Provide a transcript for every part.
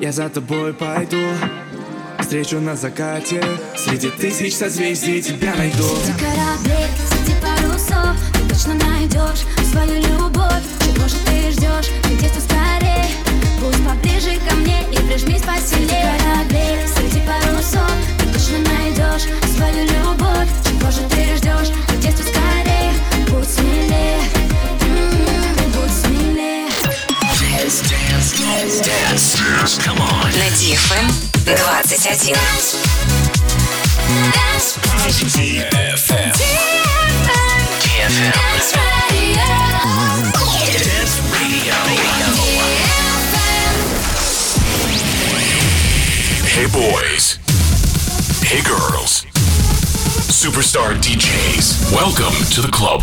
Я за тобой пойду Встречу на закате. Среди тысяч созвездий тебя найду. Среди кораблей, среди парусов Ты точно найдешь свою любовь. Чего же ты ждешь? Где-то скорее? Будь поближе ко мне и прижмись посильнее. Среди кораблей, среди парусов Ты точно найдешь свою любовь. Чего же ты ждешь? Где-то скорее? Будь смелее Dance, dance, dance, dance. Come on. На DFM 21. Dance DFM. DFM. Dance Radio Dance Radio. Hey boys. Hey girls. Superstar DJs. Welcome to the club.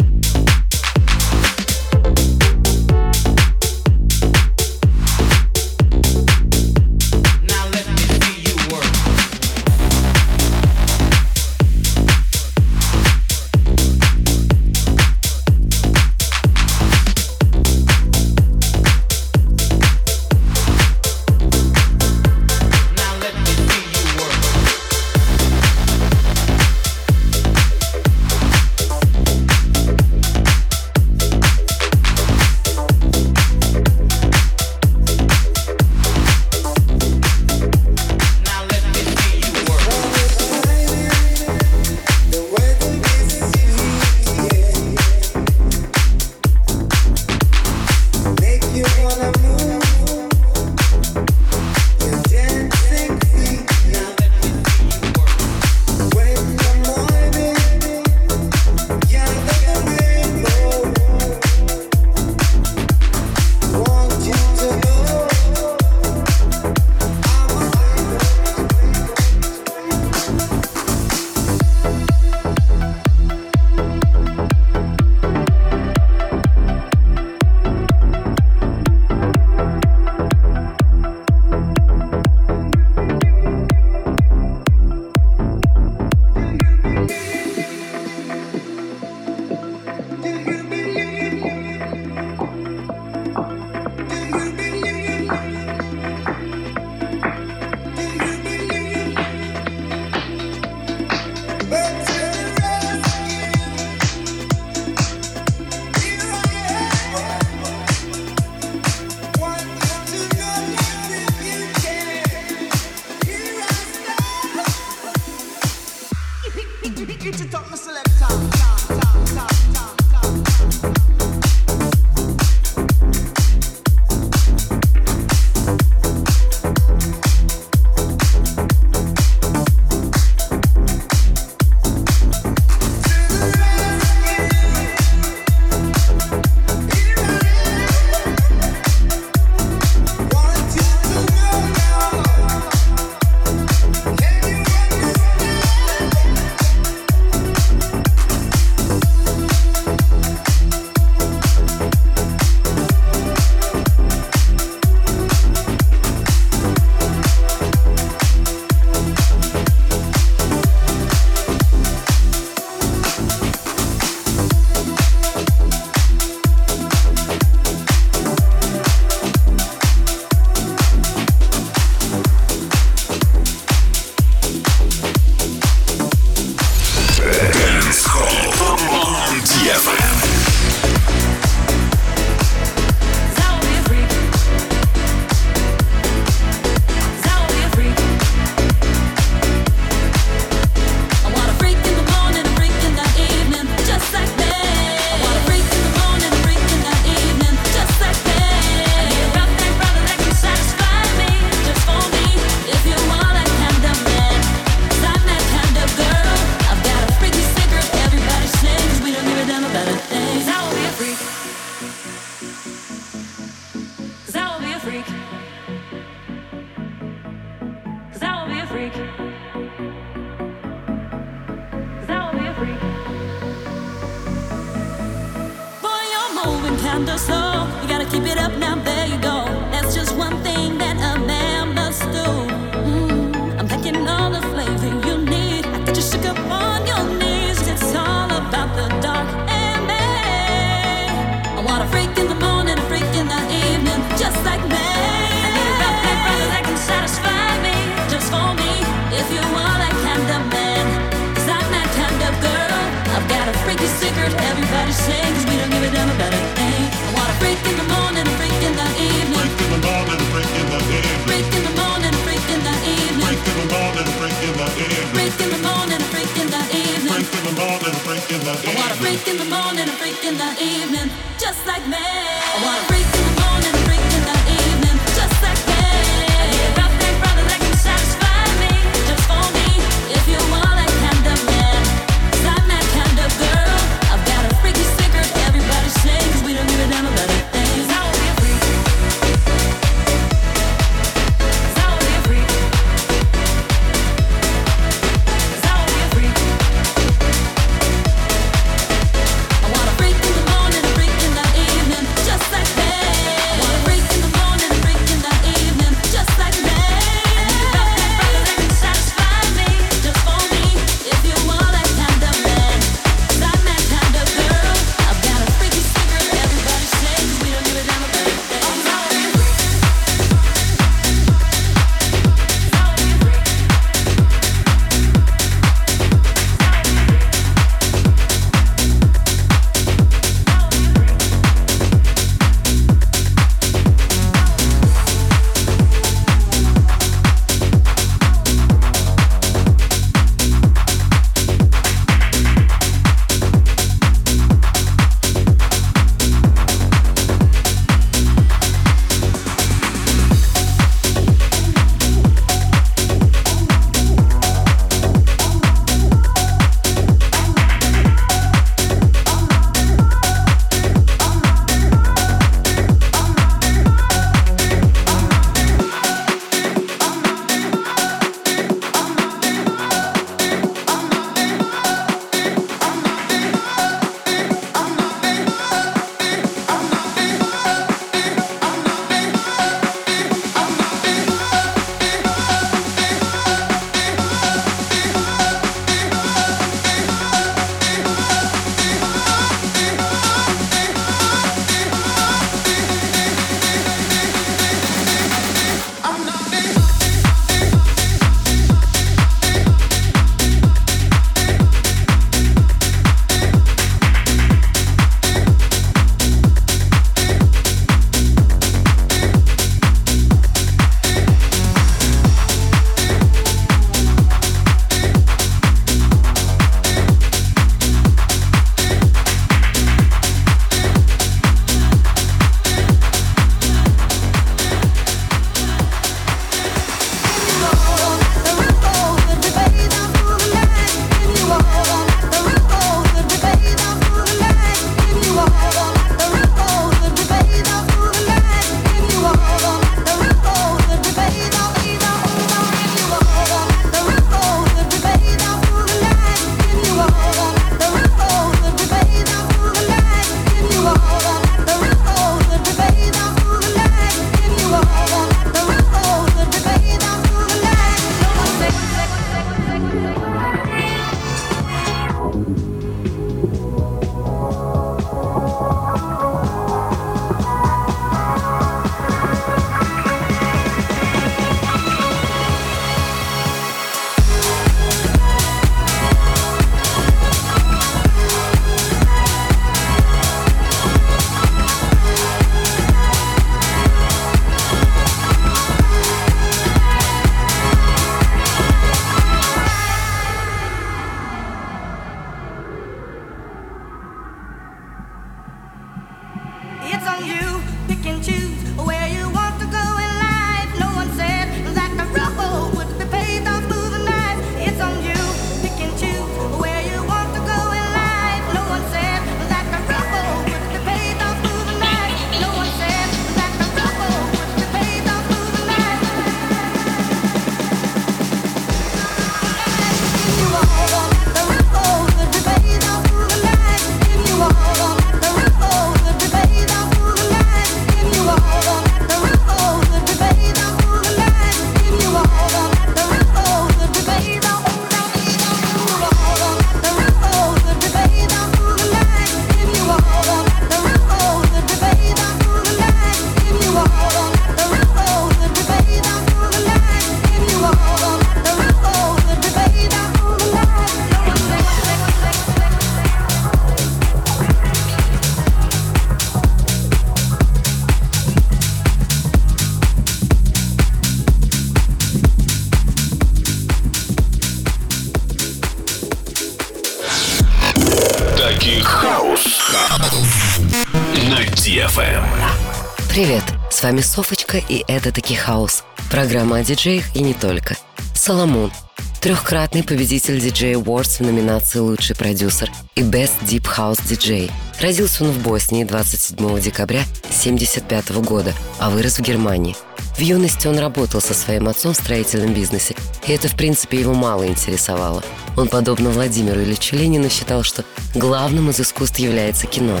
Вами Софочка и это Таки Хаус. Программа о диджеях и не только. Соломон, трехкратный победитель DJ Awards в номинации «Лучший продюсер» и Best Deep House DJ. Родился он в Боснии 27 декабря 1975 года, а вырос в Германии. В юности он работал со своим отцом в строительном бизнесе, и это, в принципе, его мало интересовало. Он, подобно Владимиру Ильичу Ленину, считал, что главным из искусств является кино.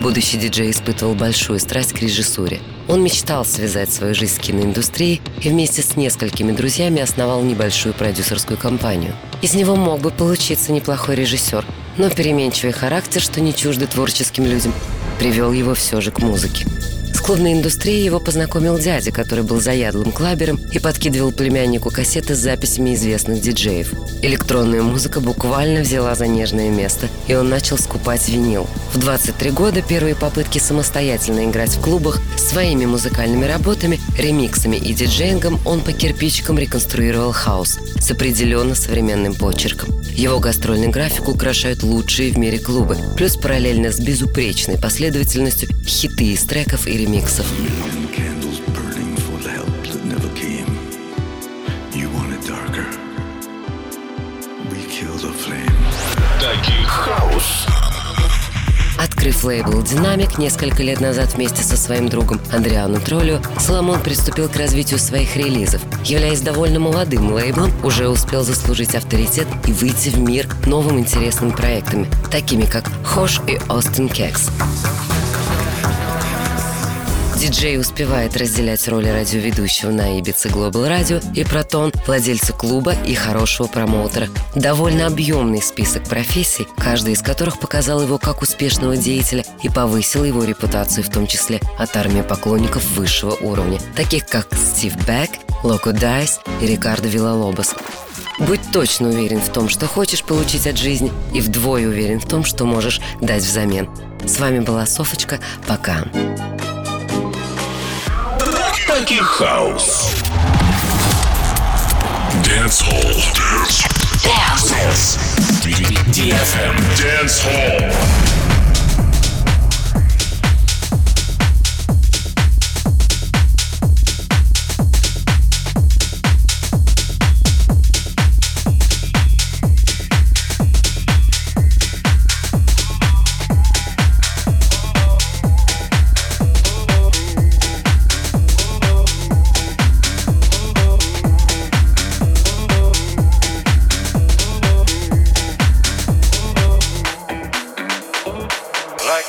Будущий диджей испытывал большую страсть к режиссуре. Он мечтал связать свою жизнь с киноиндустрией и вместе с несколькими друзьями основал небольшую продюсерскую компанию. Из него мог бы получиться неплохой режиссер, но переменчивый характер, что не чужды творческим людям, привел его все же к музыке. С клубной индустрией его познакомил дядя, который был заядлым клабером и подкидывал племяннику кассеты с записями известных диджеев. Электронная музыка буквально взяла за нежное место, и он начал скупать винил. В 23 года первые попытки самостоятельно играть в клубах своими музыкальными работами, ремиксами и диджеингом он по кирпичикам реконструировал хаос с определенно современным почерком. Его гастрольный график украшают лучшие в мире клубы, плюс параллельно с безупречной последовательностью хиты из треков и ремиксов. Хаус. Открыв лейбл «Динамик» несколько лет назад вместе со своим другом Андриану Троллио, Соломон приступил к развитию своих релизов. Являясь довольно молодым лейблом, уже успел заслужить авторитет и выйти в мир новым интересными проектами, такими как «Хош» и «Остин Кекс». Диджей успевает разделять роли радиоведущего на Ибице Global Radio и Протон, владельца клуба и хорошего промоутера. Довольно объемный список профессий, каждый из которых показал его как успешного деятеля и повысил его репутацию в том числе от армии поклонников высшего уровня, таких как Стив Бек, Локо Дайс и Рикардо Виллалобос. Будь точно уверен в том, что хочешь получить от жизни, и вдвое уверен в том, что можешь дать взамен. С вами была Софочка. Пока. Dance Hall. Dance. Dance. DFM. Dance Hall.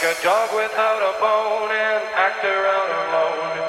A dog without a bone, an actor out alone.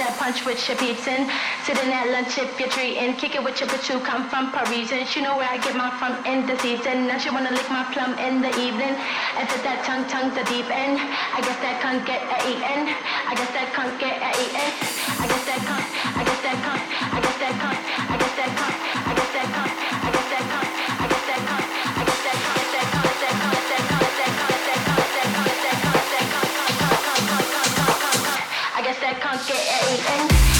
that punch with your peeps in. Sitting at lunch if you're treating. Kick it with your bitch who come from Parisian. She know where I get my from in the season. Now she wanna lick my plum in the evening. Enter that tongue, tongue, the deep end. I guess that can't get a eaten. I guess that can't get a eaten. I guess that can't, I guess that can't, I guess that can't, I guess that can't. can't get it.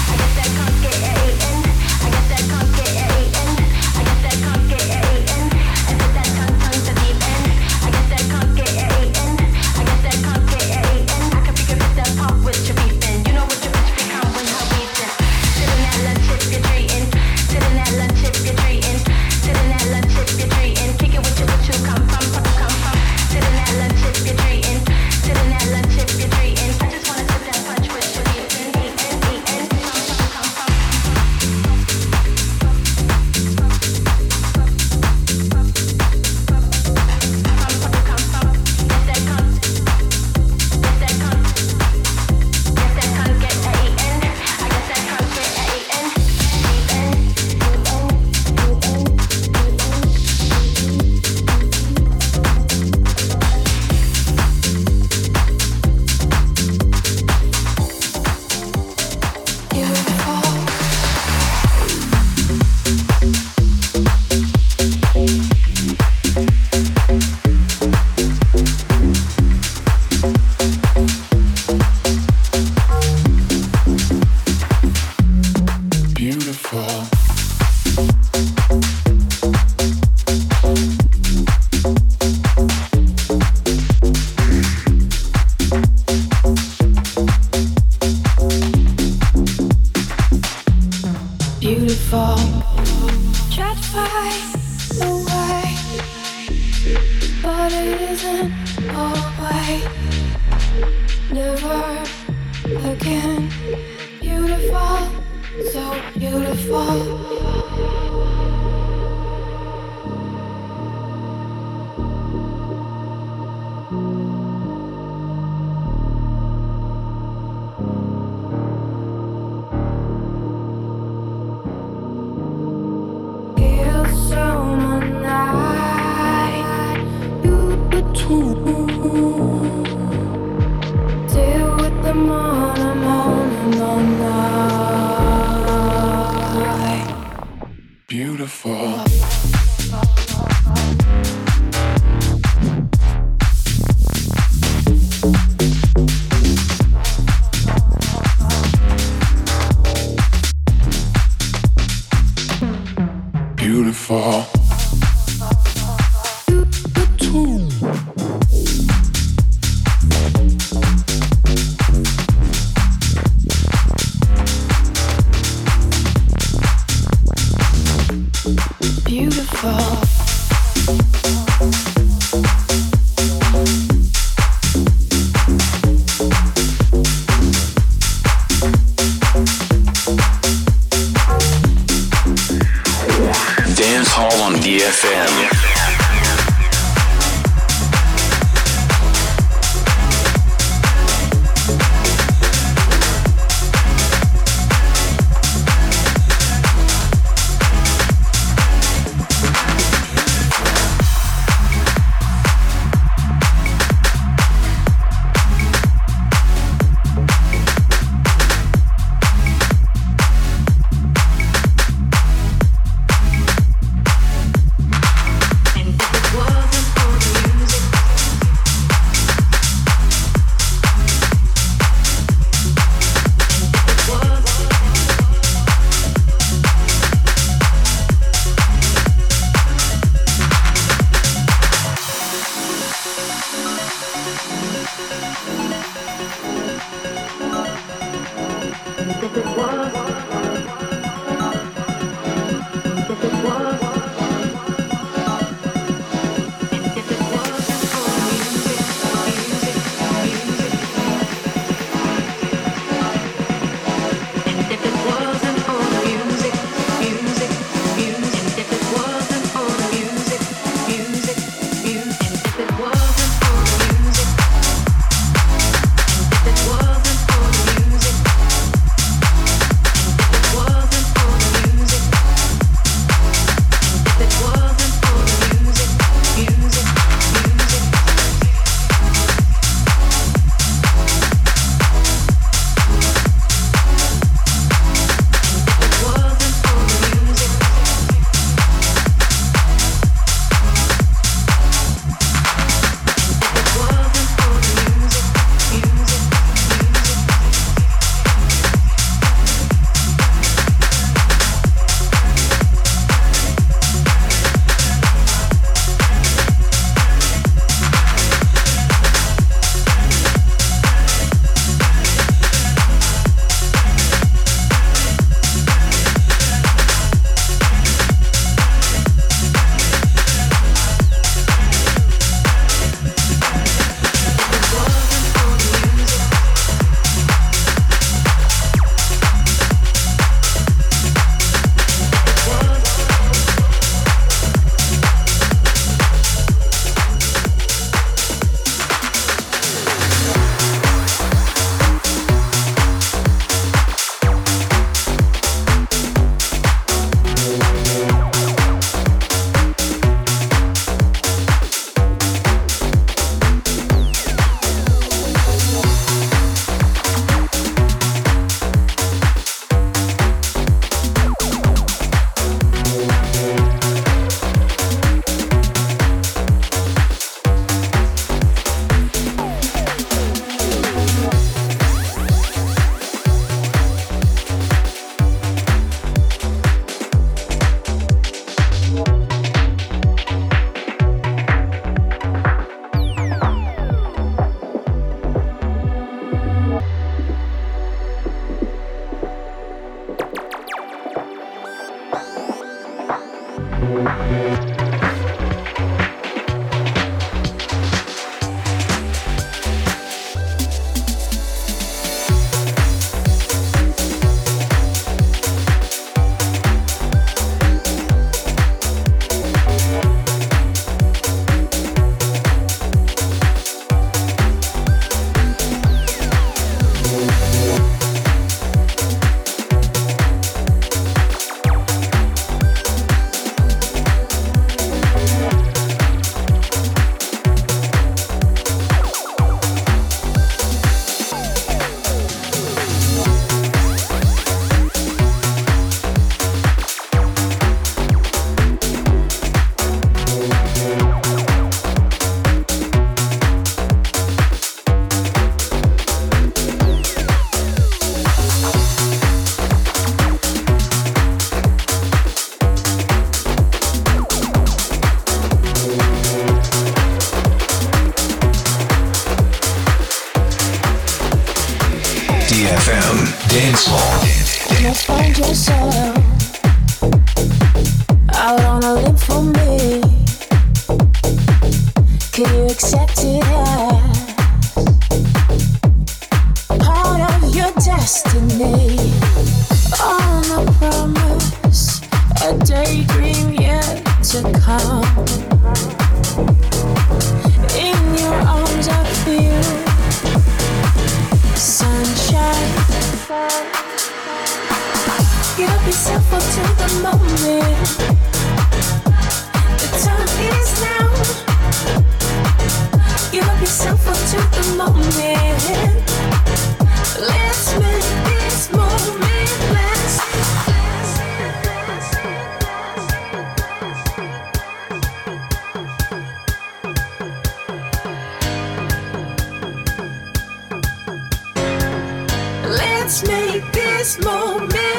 Oh.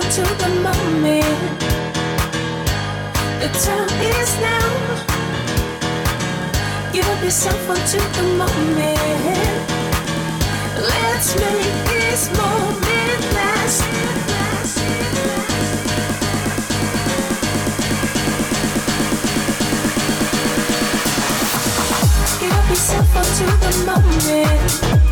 faithful to the moment. The time is now. Give up yourself unto the moment. Let's make this moment last. Give up yourself unto the moment.